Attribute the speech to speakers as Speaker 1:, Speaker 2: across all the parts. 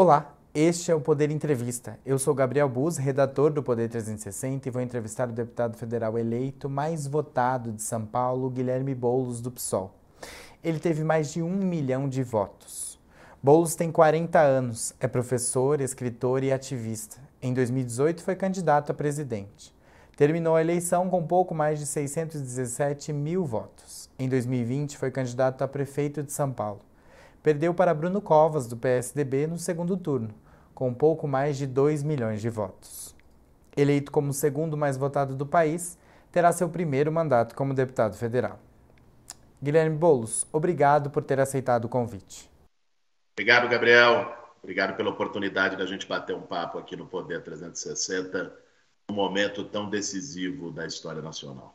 Speaker 1: Olá, este é o Poder Entrevista. Eu sou Gabriel Bus, redator do Poder 360 e vou entrevistar o deputado federal eleito mais votado de São Paulo, Guilherme Boulos, do PSOL. Ele teve mais de um milhão de votos. Boulos tem 40 anos, é professor, escritor e ativista. Em 2018 foi candidato a presidente. Terminou a eleição com pouco mais de 617 mil votos. Em 2020 foi candidato a prefeito de São Paulo perdeu para Bruno Covas, do PSDB, no segundo turno, com pouco mais de 2 milhões de votos. Eleito como o segundo mais votado do país, terá seu primeiro mandato como deputado federal. Guilherme Boulos, obrigado por ter aceitado o convite.
Speaker 2: Obrigado, Gabriel. Obrigado pela oportunidade da gente bater um papo aqui no Poder 360, num momento tão decisivo da história nacional.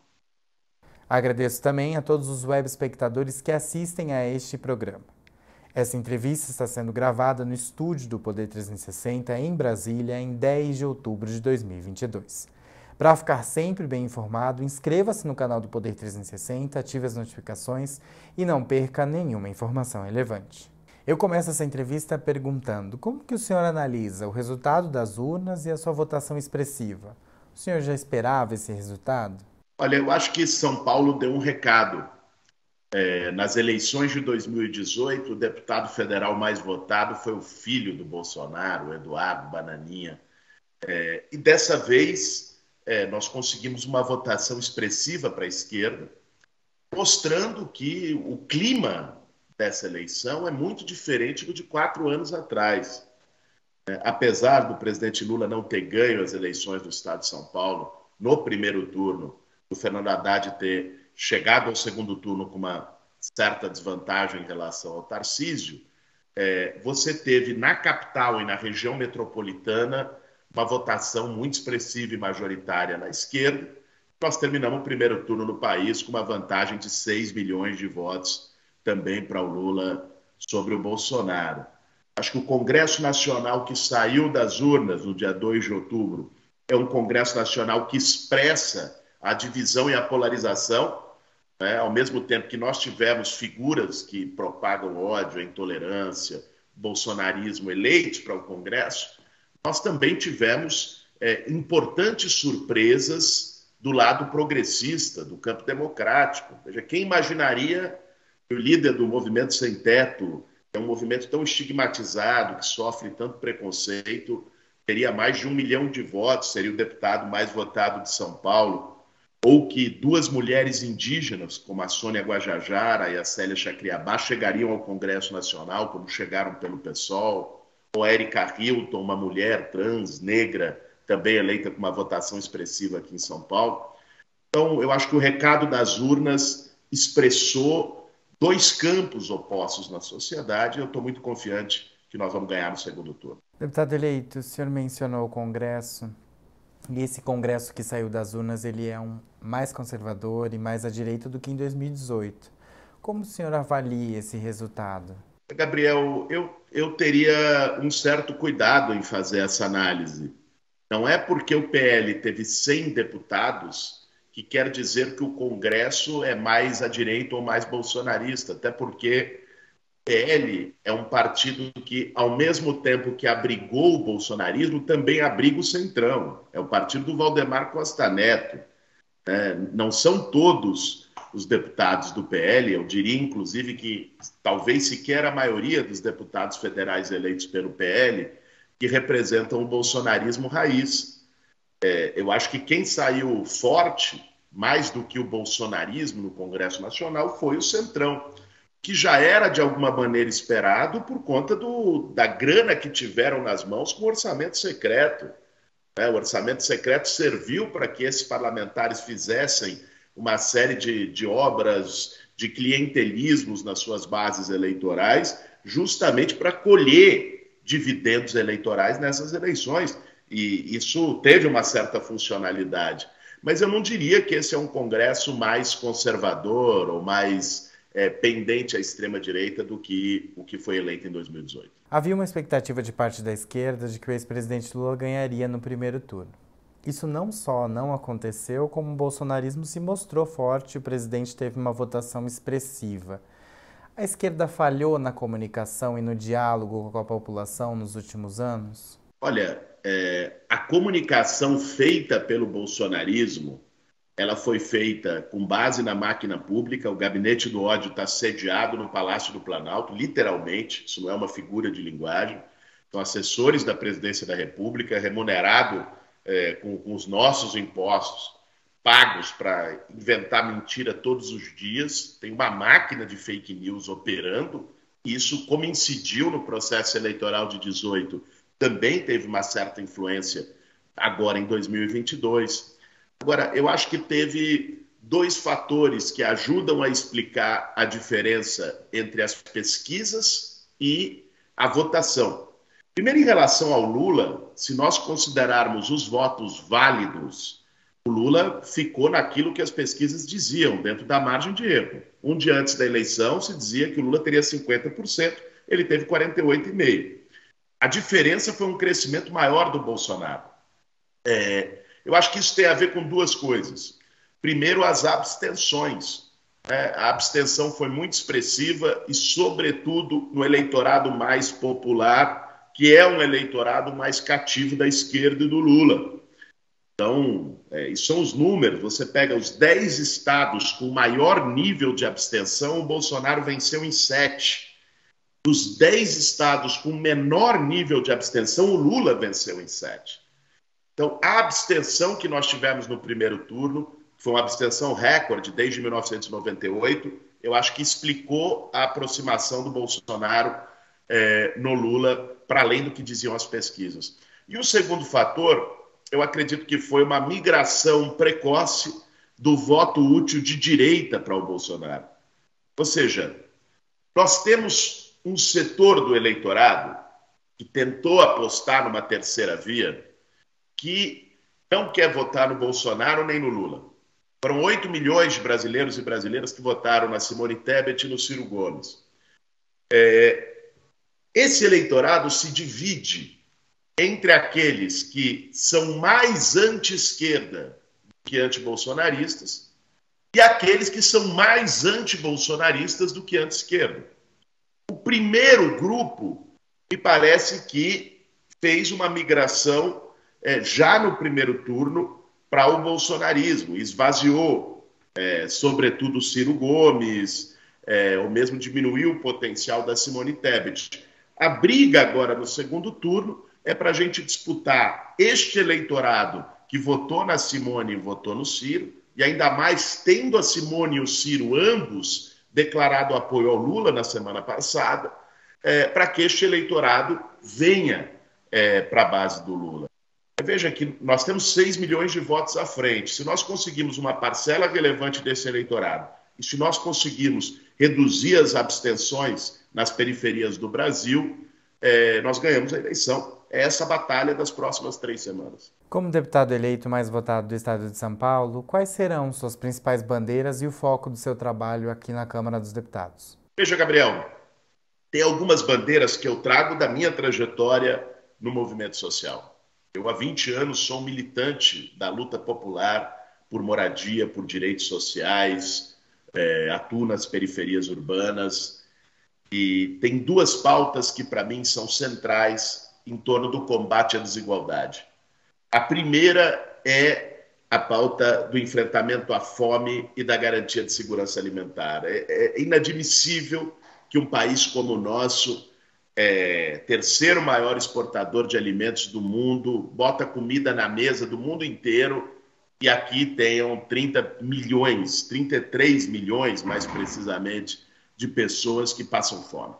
Speaker 1: Agradeço também a todos os web espectadores que assistem a este programa. Essa entrevista está sendo gravada no estúdio do Poder 360 em Brasília em 10 de outubro de 2022. Para ficar sempre bem informado, inscreva-se no canal do Poder 360, ative as notificações e não perca nenhuma informação relevante. Eu começo essa entrevista perguntando como que o senhor analisa o resultado das urnas e a sua votação expressiva. O senhor já esperava esse resultado?
Speaker 2: Olha, eu acho que São Paulo deu um recado é, nas eleições de 2018, o deputado federal mais votado foi o filho do Bolsonaro, Eduardo Bananinha. É, e dessa vez é, nós conseguimos uma votação expressiva para a esquerda, mostrando que o clima dessa eleição é muito diferente do de quatro anos atrás. É, apesar do presidente Lula não ter ganho as eleições do Estado de São Paulo no primeiro turno, o Fernando Haddad ter chegado ao segundo turno com uma certa desvantagem em relação ao Tarcísio, é, você teve na capital e na região metropolitana uma votação muito expressiva e majoritária na esquerda. Nós terminamos o primeiro turno no país com uma vantagem de 6 milhões de votos também para o Lula sobre o Bolsonaro. Acho que o Congresso Nacional que saiu das urnas no dia 2 de outubro é um Congresso Nacional que expressa a divisão e a polarização, né? ao mesmo tempo que nós tivemos figuras que propagam ódio, intolerância, bolsonarismo eleitos para o Congresso, nós também tivemos é, importantes surpresas do lado progressista, do campo democrático. Veja, quem imaginaria que o líder do movimento sem teto, que é um movimento tão estigmatizado, que sofre tanto preconceito, teria mais de um milhão de votos, seria o deputado mais votado de São Paulo ou que duas mulheres indígenas, como a Sônia Guajajara e a Célia Chacriabá, chegariam ao Congresso Nacional, como chegaram pelo PSOL, ou a Erika Hilton, uma mulher trans, negra, também eleita com uma votação expressiva aqui em São Paulo. Então, eu acho que o recado das urnas expressou dois campos opostos na sociedade e eu estou muito confiante que nós vamos ganhar no segundo turno.
Speaker 1: Deputado eleito, o senhor mencionou o Congresso. E esse Congresso que saiu das urnas, ele é um mais conservador e mais à direita do que em 2018. Como o senhor avalia esse resultado?
Speaker 2: Gabriel, eu, eu teria um certo cuidado em fazer essa análise. Não é porque o PL teve 100 deputados que quer dizer que o Congresso é mais à direita ou mais bolsonarista, até porque PL é um partido que, ao mesmo tempo que abrigou o bolsonarismo, também abriga o Centrão. É o partido do Valdemar Costa Neto. É, não são todos os deputados do PL, eu diria, inclusive, que talvez sequer a maioria dos deputados federais eleitos pelo PL, que representam o bolsonarismo raiz. É, eu acho que quem saiu forte, mais do que o bolsonarismo no Congresso Nacional, foi o Centrão que já era de alguma maneira esperado por conta do, da grana que tiveram nas mãos com o orçamento secreto. Né? O orçamento secreto serviu para que esses parlamentares fizessem uma série de, de obras de clientelismos nas suas bases eleitorais, justamente para colher dividendos eleitorais nessas eleições. E isso teve uma certa funcionalidade. Mas eu não diria que esse é um Congresso mais conservador ou mais é, pendente à extrema-direita do que o que foi eleito em 2018.
Speaker 1: Havia uma expectativa de parte da esquerda de que o ex-presidente Lula ganharia no primeiro turno. Isso não só não aconteceu, como o bolsonarismo se mostrou forte e o presidente teve uma votação expressiva. A esquerda falhou na comunicação e no diálogo com a população nos últimos anos?
Speaker 2: Olha, é, a comunicação feita pelo bolsonarismo, ela foi feita com base na máquina pública. O gabinete do ódio está sediado no Palácio do Planalto, literalmente. Isso não é uma figura de linguagem. São assessores da Presidência da República, remunerado é, com, com os nossos impostos pagos para inventar mentira todos os dias, tem uma máquina de fake news operando. Isso, como incidiu no processo eleitoral de 18, também teve uma certa influência agora em 2022. Agora, eu acho que teve dois fatores que ajudam a explicar a diferença entre as pesquisas e a votação. Primeiro, em relação ao Lula, se nós considerarmos os votos válidos o Lula ficou naquilo que as pesquisas diziam, dentro da margem de erro. Um dia antes da eleição, se dizia que o Lula teria 50%, ele teve 48,5%. A diferença foi um crescimento maior do Bolsonaro. É, eu acho que isso tem a ver com duas coisas. Primeiro, as abstenções. É, a abstenção foi muito expressiva e, sobretudo, no eleitorado mais popular, que é um eleitorado mais cativo da esquerda e do Lula. Então, é, são os números. Você pega os 10 estados com maior nível de abstenção, o Bolsonaro venceu em 7. Dos 10 estados com menor nível de abstenção, o Lula venceu em 7. Então, a abstenção que nós tivemos no primeiro turno foi uma abstenção recorde desde 1998. Eu acho que explicou a aproximação do Bolsonaro é, no Lula, para além do que diziam as pesquisas. E o segundo fator eu acredito que foi uma migração precoce do voto útil de direita para o Bolsonaro. Ou seja, nós temos um setor do eleitorado que tentou apostar numa terceira via que não quer votar no Bolsonaro nem no Lula. Foram 8 milhões de brasileiros e brasileiras que votaram na Simone Tebet e no Ciro Gomes. É, esse eleitorado se divide entre aqueles que são mais anti-esquerda que anti-bolsonaristas e aqueles que são mais anti-bolsonaristas do que anti-esquerda. O primeiro grupo me parece que fez uma migração é, já no primeiro turno para o bolsonarismo, esvaziou, é, sobretudo, Ciro Gomes, é, ou mesmo diminuiu o potencial da Simone Tebet. A briga agora no segundo turno é para a gente disputar este eleitorado que votou na Simone e votou no Ciro, e ainda mais tendo a Simone e o Ciro ambos declarado apoio ao Lula na semana passada, é, para que este eleitorado venha é, para a base do Lula. Veja que nós temos 6 milhões de votos à frente. Se nós conseguimos uma parcela relevante desse eleitorado, e se nós conseguirmos reduzir as abstenções nas periferias do Brasil, é, nós ganhamos a eleição é essa batalha das próximas três semanas.
Speaker 1: Como deputado eleito mais votado do estado de São Paulo, quais serão suas principais bandeiras e o foco do seu trabalho aqui na Câmara dos Deputados?
Speaker 2: Veja, Gabriel, tem algumas bandeiras que eu trago da minha trajetória no movimento social. Eu, há 20 anos, sou militante da luta popular por moradia, por direitos sociais, é, atuo nas periferias urbanas e tem duas pautas que, para mim, são centrais em torno do combate à desigualdade. A primeira é a pauta do enfrentamento à fome e da garantia de segurança alimentar. É, é inadmissível que um país como o nosso, é, terceiro maior exportador de alimentos do mundo, bota comida na mesa do mundo inteiro e aqui tenham 30 milhões, 33 milhões mais precisamente, de pessoas que passam fome.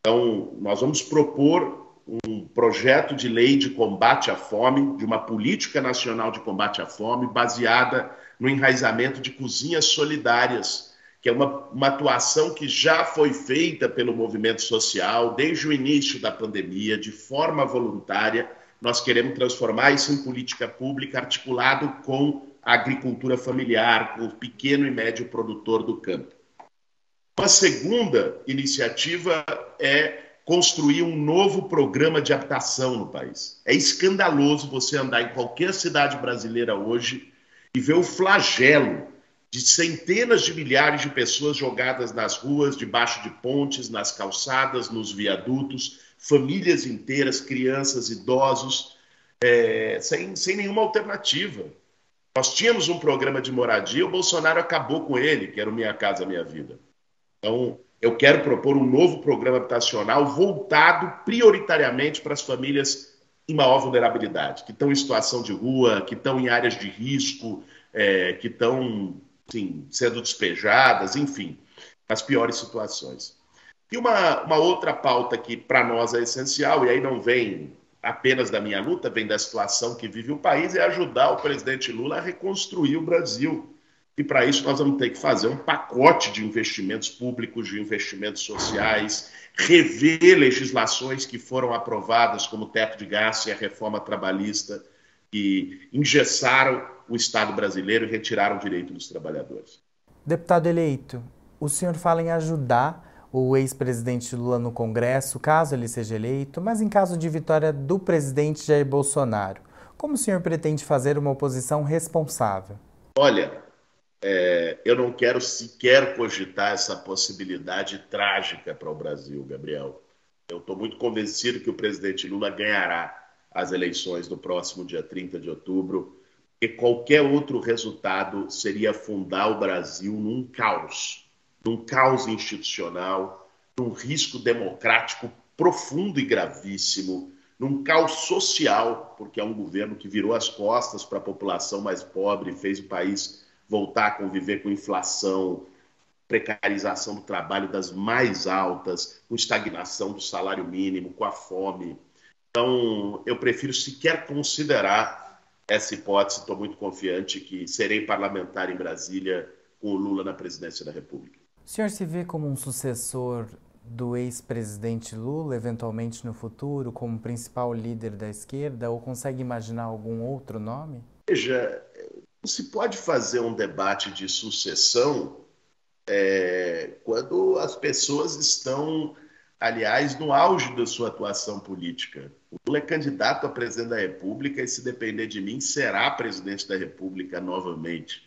Speaker 2: Então, nós vamos propor um projeto de lei de combate à fome, de uma política nacional de combate à fome, baseada no enraizamento de cozinhas solidárias, que é uma, uma atuação que já foi feita pelo movimento social desde o início da pandemia, de forma voluntária. Nós queremos transformar isso em política pública articulado com a agricultura familiar, com o pequeno e médio produtor do campo. Uma segunda iniciativa é construir um novo programa de habitação no país. É escandaloso você andar em qualquer cidade brasileira hoje e ver o flagelo de centenas de milhares de pessoas jogadas nas ruas, debaixo de pontes, nas calçadas, nos viadutos, famílias inteiras, crianças, idosos, é, sem, sem nenhuma alternativa. Nós tínhamos um programa de moradia, o Bolsonaro acabou com ele, que era o Minha Casa Minha Vida. Então, eu quero propor um novo programa habitacional voltado prioritariamente para as famílias em maior vulnerabilidade, que estão em situação de rua, que estão em áreas de risco, é, que estão sendo despejadas, enfim, as piores situações. E uma, uma outra pauta que para nós é essencial, e aí não vem apenas da minha luta, vem da situação que vive o país, é ajudar o presidente Lula a reconstruir o Brasil. E para isso nós vamos ter que fazer um pacote de investimentos públicos, de investimentos sociais, rever legislações que foram aprovadas, como o teto de gasto e a reforma trabalhista, que engessaram o Estado brasileiro e retiraram o direito dos trabalhadores.
Speaker 1: Deputado eleito, o senhor fala em ajudar o ex-presidente Lula no Congresso, caso ele seja eleito, mas em caso de vitória do presidente Jair Bolsonaro, como o senhor pretende fazer uma oposição responsável?
Speaker 2: Olha, é, eu não quero sequer cogitar essa possibilidade trágica para o Brasil, Gabriel. Eu estou muito convencido que o presidente Lula ganhará as eleições do próximo dia 30 de outubro, e qualquer outro resultado seria fundar o Brasil num caos, num caos institucional, num risco democrático profundo e gravíssimo, num caos social, porque é um governo que virou as costas para a população mais pobre, fez o país voltar a conviver com inflação, precarização do trabalho das mais altas, com estagnação do salário mínimo, com a fome. Então, eu prefiro sequer considerar essa hipótese. Estou muito confiante que serei parlamentar em Brasília com o Lula na presidência da República.
Speaker 1: O senhor se vê como um sucessor do ex-presidente Lula, eventualmente no futuro, como principal líder da esquerda, ou consegue imaginar algum outro nome?
Speaker 2: Veja, não se pode fazer um debate de sucessão é, quando as pessoas estão, aliás, no auge da sua atuação política. Lula é candidato a presidente da República e, se depender de mim, será presidente da República novamente.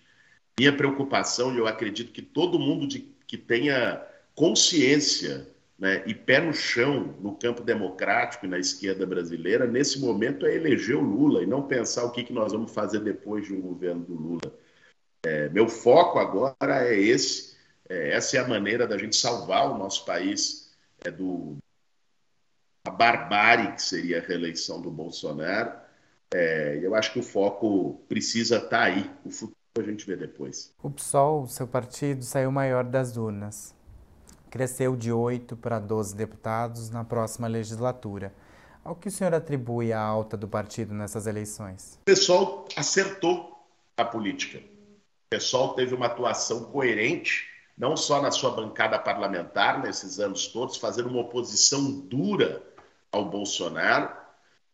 Speaker 2: Minha preocupação, e eu acredito que todo mundo de, que tenha consciência né, e pé no chão no campo democrático e na esquerda brasileira, nesse momento é eleger o Lula e não pensar o que, que nós vamos fazer depois de um governo do Lula. É, meu foco agora é esse. É, essa é a maneira da gente salvar o nosso país é do a barbárie que seria a reeleição do Bolsonaro. É, eu acho que o foco precisa estar tá aí. O futuro a gente vê depois.
Speaker 1: O PSOL, seu partido, saiu maior das urnas cresceu de 8 para 12 deputados na próxima legislatura. Ao que o senhor atribui a alta do partido nessas eleições?
Speaker 2: O pessoal acertou a política. O pessoal teve uma atuação coerente, não só na sua bancada parlamentar, nesses anos todos, fazendo uma oposição dura ao Bolsonaro,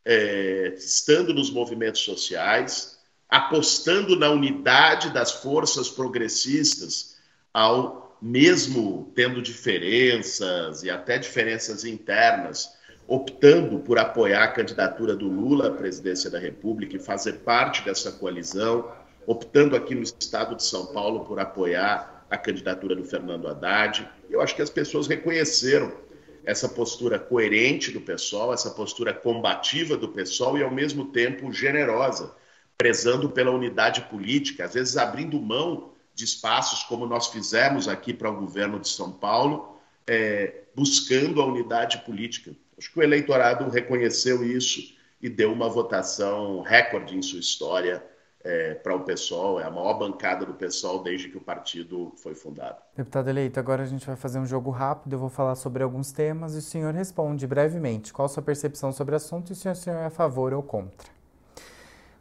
Speaker 2: é, estando nos movimentos sociais, apostando na unidade das forças progressistas ao mesmo tendo diferenças e até diferenças internas, optando por apoiar a candidatura do Lula à presidência da República e fazer parte dessa coalizão, optando aqui no estado de São Paulo por apoiar a candidatura do Fernando Haddad. Eu acho que as pessoas reconheceram essa postura coerente do pessoal, essa postura combativa do pessoal e, ao mesmo tempo, generosa, prezando pela unidade política, às vezes abrindo mão de espaços, como nós fizemos aqui para o governo de São Paulo, é, buscando a unidade política. Acho que o eleitorado reconheceu isso e deu uma votação recorde em sua história é, para o PSOL, é a maior bancada do PSOL desde que o partido foi fundado.
Speaker 1: Deputado eleito, agora a gente vai fazer um jogo rápido, eu vou falar sobre alguns temas e o senhor responde brevemente qual a sua percepção sobre o assunto e se o senhor é a favor ou contra.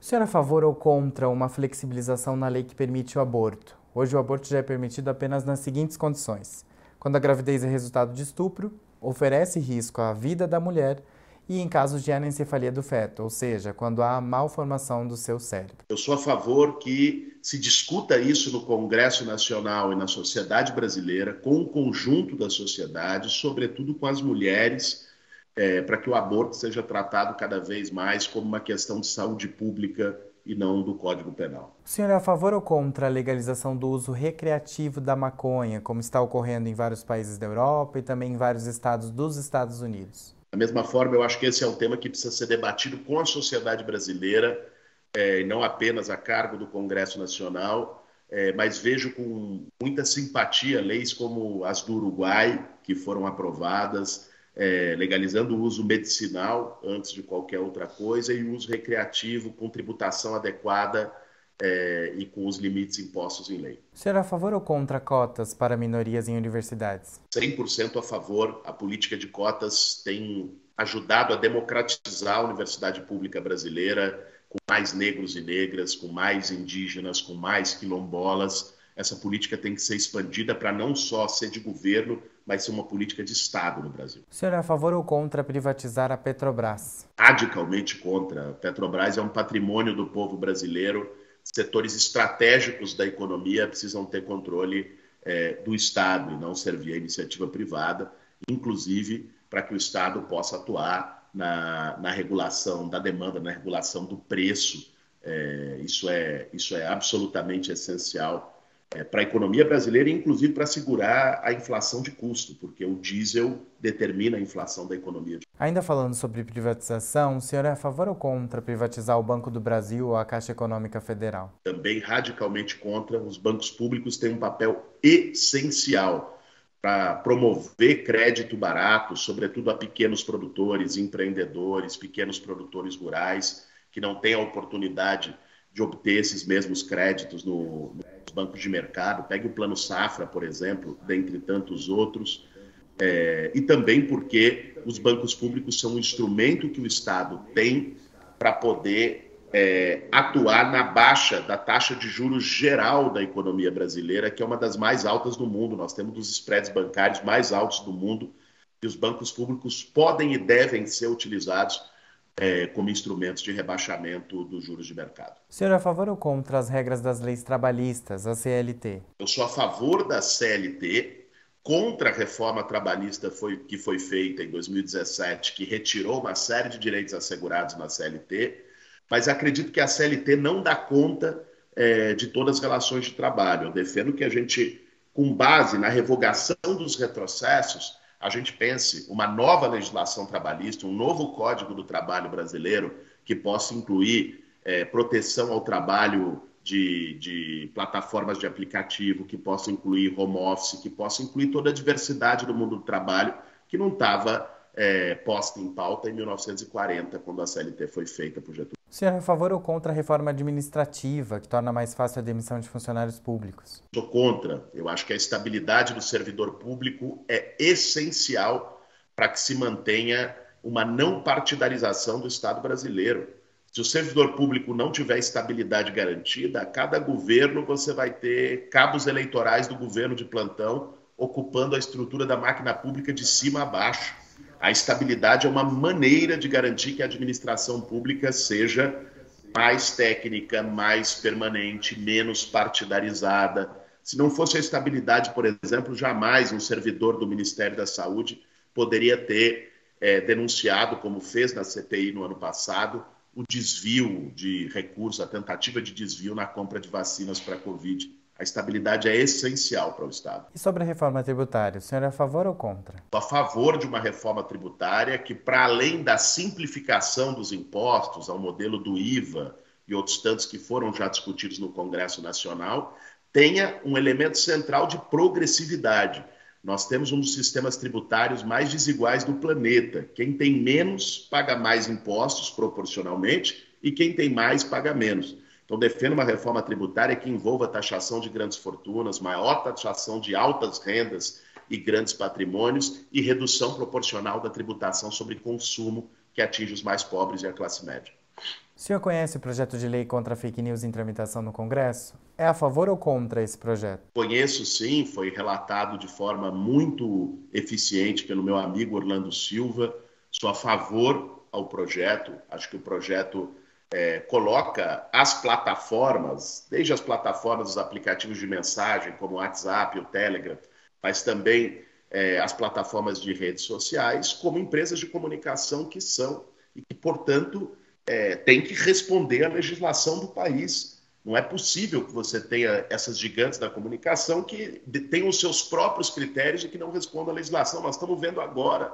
Speaker 1: O senhor é a favor ou contra uma flexibilização na lei que permite o aborto? Hoje o aborto já é permitido apenas nas seguintes condições: quando a gravidez é resultado de estupro, oferece risco à vida da mulher e em casos de anencefalia do feto, ou seja, quando há malformação do seu cérebro.
Speaker 2: Eu sou a favor que se discuta isso no Congresso Nacional e na sociedade brasileira, com o conjunto da sociedade, sobretudo com as mulheres, é, para que o aborto seja tratado cada vez mais como uma questão de saúde pública e não do Código Penal.
Speaker 1: O senhor é a favor ou contra a legalização do uso recreativo da maconha, como está ocorrendo em vários países da Europa e também em vários estados dos Estados Unidos?
Speaker 2: Da mesma forma, eu acho que esse é um tema que precisa ser debatido com a sociedade brasileira, é, não apenas a cargo do Congresso Nacional, é, mas vejo com muita simpatia leis como as do Uruguai, que foram aprovadas, é, legalizando o uso medicinal antes de qualquer outra coisa e o uso recreativo com tributação adequada é, e com os limites impostos em lei.
Speaker 1: O senhor é a favor ou contra cotas para minorias em universidades?
Speaker 2: 100% a favor. A política de cotas tem ajudado a democratizar a universidade pública brasileira, com mais negros e negras, com mais indígenas, com mais quilombolas. Essa política tem que ser expandida para não só ser de governo, mas ser uma política de Estado no Brasil.
Speaker 1: O senhor é a favor ou contra privatizar a Petrobras?
Speaker 2: Radicalmente contra. A Petrobras é um patrimônio do povo brasileiro setores estratégicos da economia precisam ter controle é, do Estado e não servir à iniciativa privada, inclusive para que o Estado possa atuar na, na, regulação da demanda, na regulação do preço. É, isso, é, isso é absolutamente essencial é, para a economia brasileira, inclusive para segurar a inflação de custo, porque o diesel determina a inflação da economia.
Speaker 1: Ainda falando sobre privatização, o senhor é a favor ou contra privatizar o Banco do Brasil ou a Caixa Econômica Federal?
Speaker 2: Também radicalmente contra. Os bancos públicos têm um papel essencial para promover crédito barato, sobretudo a pequenos produtores, empreendedores, pequenos produtores rurais que não têm a oportunidade de obter esses mesmos créditos no, nos bancos de mercado. Pegue o Plano Safra, por exemplo, dentre tantos outros. É, e também porque os bancos públicos são um instrumento que o Estado tem para poder é, atuar na baixa da taxa de juros geral da economia brasileira, que é uma das mais altas do mundo. Nós temos os spreads bancários mais altos do mundo e os bancos públicos podem e devem ser utilizados é, como instrumentos de rebaixamento dos juros de mercado.
Speaker 1: O senhor é a favor ou contra as regras das leis trabalhistas, a CLT?
Speaker 2: Eu sou a favor da CLT, contra a reforma trabalhista foi, que foi feita em 2017, que retirou uma série de direitos assegurados na CLT, mas acredito que a CLT não dá conta é, de todas as relações de trabalho. Eu defendo que a gente, com base na revogação dos retrocessos, a gente pense uma nova legislação trabalhista, um novo Código do Trabalho brasileiro que possa incluir é, proteção ao trabalho de, de, plataformas de aplicativo, que possa incluir home office, que possa incluir toda a diversidade do mundo do trabalho que não estava é, posta em pauta em 1940, quando a CLT foi feita por Getúlio.
Speaker 1: Senhor é a favor ou contra a reforma administrativa, que torna mais fácil a demissão de funcionários públicos?
Speaker 2: Sou contra. Eu acho que a estabilidade do servidor público é essencial para que se mantenha uma não partidarização do Estado brasileiro. Se o servidor público não tiver estabilidade garantida, a cada governo você vai ter cabos eleitorais do governo de plantão ocupando a estrutura da máquina pública de cima a baixo. A estabilidade é uma maneira de garantir que a administração pública seja mais técnica, mais permanente, menos partidarizada. Se não fosse a estabilidade, por exemplo, jamais um servidor do Ministério da Saúde poderia ter é, denunciado, como fez na CPI no ano passado, o desvio de recursos, a tentativa de desvio na compra de vacinas para a Covid. A estabilidade é essencial para o Estado.
Speaker 1: E sobre a reforma tributária, o senhor é a favor ou contra?
Speaker 2: Estou a favor de uma reforma tributária que, para além da simplificação dos impostos, ao modelo do IVA e outros tantos que foram já discutidos no Congresso Nacional, tenha um elemento central de progressividade. Nós temos um dos sistemas tributários mais desiguais do planeta. Quem tem menos paga mais impostos proporcionalmente e quem tem mais paga menos. Então, defendo uma reforma tributária que envolva taxação de grandes fortunas, maior taxação de altas rendas e grandes patrimônios e redução proporcional da tributação sobre consumo que atinge os mais pobres e a classe média.
Speaker 1: O senhor conhece o projeto de lei contra fake news em tramitação no Congresso? É a favor ou contra esse projeto?
Speaker 2: Conheço sim, foi relatado de forma muito eficiente pelo meu amigo Orlando Silva. Sou a favor ao projeto, acho que o projeto é, coloca as plataformas, desde as plataformas dos aplicativos de mensagem, como o WhatsApp, o Telegram, mas também é, as plataformas de redes sociais, como empresas de comunicação que são e que, portanto, é, tem que responder à legislação do país. Não é possível que você tenha essas gigantes da comunicação que tenham os seus próprios critérios e que não respondam à legislação. Nós estamos vendo agora,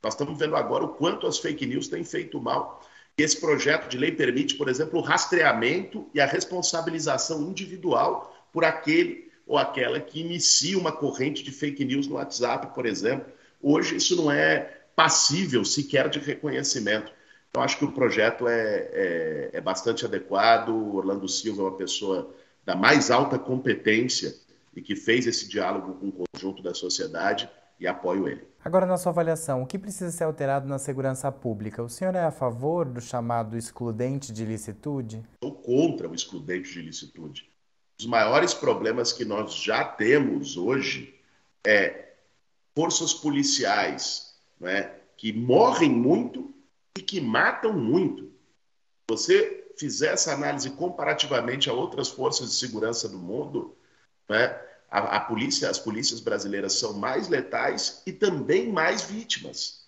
Speaker 2: nós estamos vendo agora o quanto as fake news têm feito mal. Esse projeto de lei permite, por exemplo, o rastreamento e a responsabilização individual por aquele ou aquela que inicia uma corrente de fake news no WhatsApp, por exemplo. Hoje isso não é passível sequer de reconhecimento. Então, acho que o projeto é, é, é bastante adequado. O Orlando Silva é uma pessoa da mais alta competência e que fez esse diálogo com o conjunto da sociedade e apoio ele.
Speaker 1: Agora, na sua avaliação, o que precisa ser alterado na segurança pública? O senhor é a favor do chamado excludente de licitude?
Speaker 2: Sou contra o excludente de licitude. Os maiores problemas que nós já temos hoje é forças policiais né, que morrem muito e que matam muito. Você fizer essa análise comparativamente a outras forças de segurança do mundo, né, a, a polícia, as polícias brasileiras são mais letais e também mais vítimas.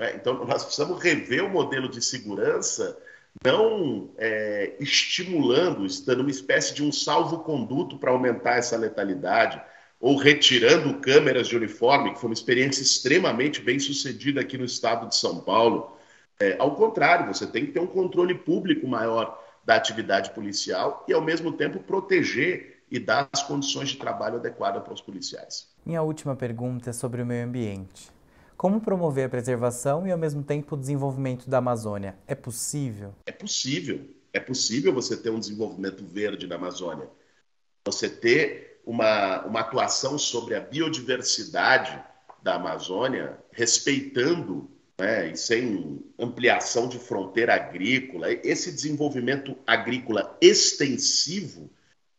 Speaker 2: Né? Então, nós precisamos rever o modelo de segurança, não é, estimulando, estando uma espécie de um salvo-conduto para aumentar essa letalidade, ou retirando câmeras de uniforme, que foi uma experiência extremamente bem sucedida aqui no estado de São Paulo. É, ao contrário, você tem que ter um controle público maior da atividade policial e, ao mesmo tempo, proteger e dar as condições de trabalho adequadas para os policiais.
Speaker 1: Minha última pergunta é sobre o meio ambiente. Como promover a preservação e, ao mesmo tempo, o desenvolvimento da Amazônia? É possível?
Speaker 2: É possível. É possível você ter um desenvolvimento verde na Amazônia. Você ter uma, uma atuação sobre a biodiversidade da Amazônia, respeitando né, e sem ampliação de fronteira agrícola, esse desenvolvimento agrícola extensivo,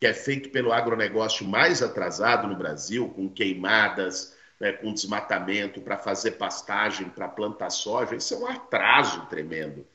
Speaker 2: que é feito pelo agronegócio mais atrasado no Brasil, com queimadas, né, com desmatamento para fazer pastagem, para plantar soja, isso é um atraso tremendo.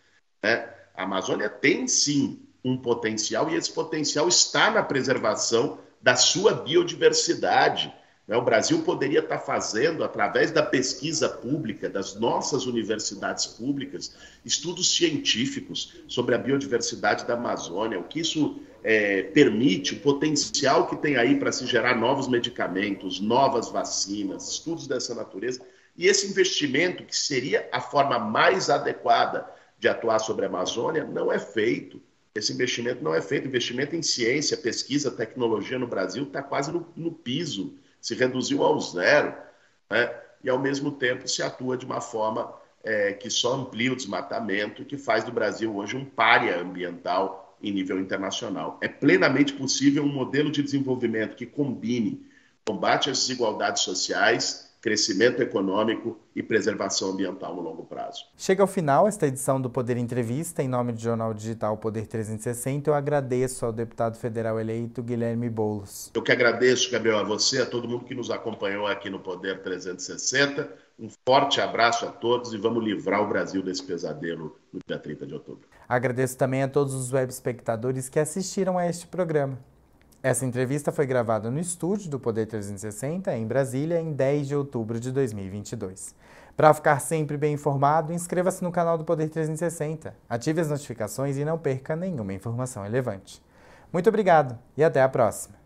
Speaker 2: Né? A Amazônia tem sim um potencial e esse potencial está na preservação da sua biodiversidade. Né? O Brasil poderia estar fazendo, através da pesquisa pública, das nossas universidades públicas, estudos científicos sobre a biodiversidade da Amazônia, o que isso é, permite, o potencial que tem aí para se gerar novos medicamentos, novas vacinas, estudos dessa natureza. E esse investimento, que seria a forma mais adequada de atuar sobre a Amazônia, não é feito. Esse investimento não é feito. Investimento em ciência, pesquisa, tecnologia no Brasil está quase no, no, piso, se reduziu ao zero, né? e ao mesmo tempo se atua de uma forma é, que só amplia o desmatamento, que faz do Brasil hoje um párea ambiental em nível internacional. É plenamente possível um modelo de desenvolvimento que combine combate às desigualdades sociais crescimento econômico e preservação ambiental no longo prazo.
Speaker 1: Chega ao final esta edição do Poder Entrevista. Em nome do Jornal Digital Poder 360, eu agradeço ao deputado federal eleito Guilherme Boulos.
Speaker 2: Eu que agradeço, Gabriel, a você, a todo mundo que nos acompanhou aqui no Poder 360. Um forte abraço a todos e vamos livrar o Brasil desse pesadelo no dia 30 de outubro.
Speaker 1: Agradeço também a todos os web espectadores que assistiram a este programa. Essa entrevista foi gravada no estúdio do Poder 360, em Brasília, em 10 de outubro de 2022. Para ficar sempre bem informado, inscreva-se no canal do Poder 360, ative as notificações e não perca nenhuma informação relevante. Muito obrigado e até a próxima!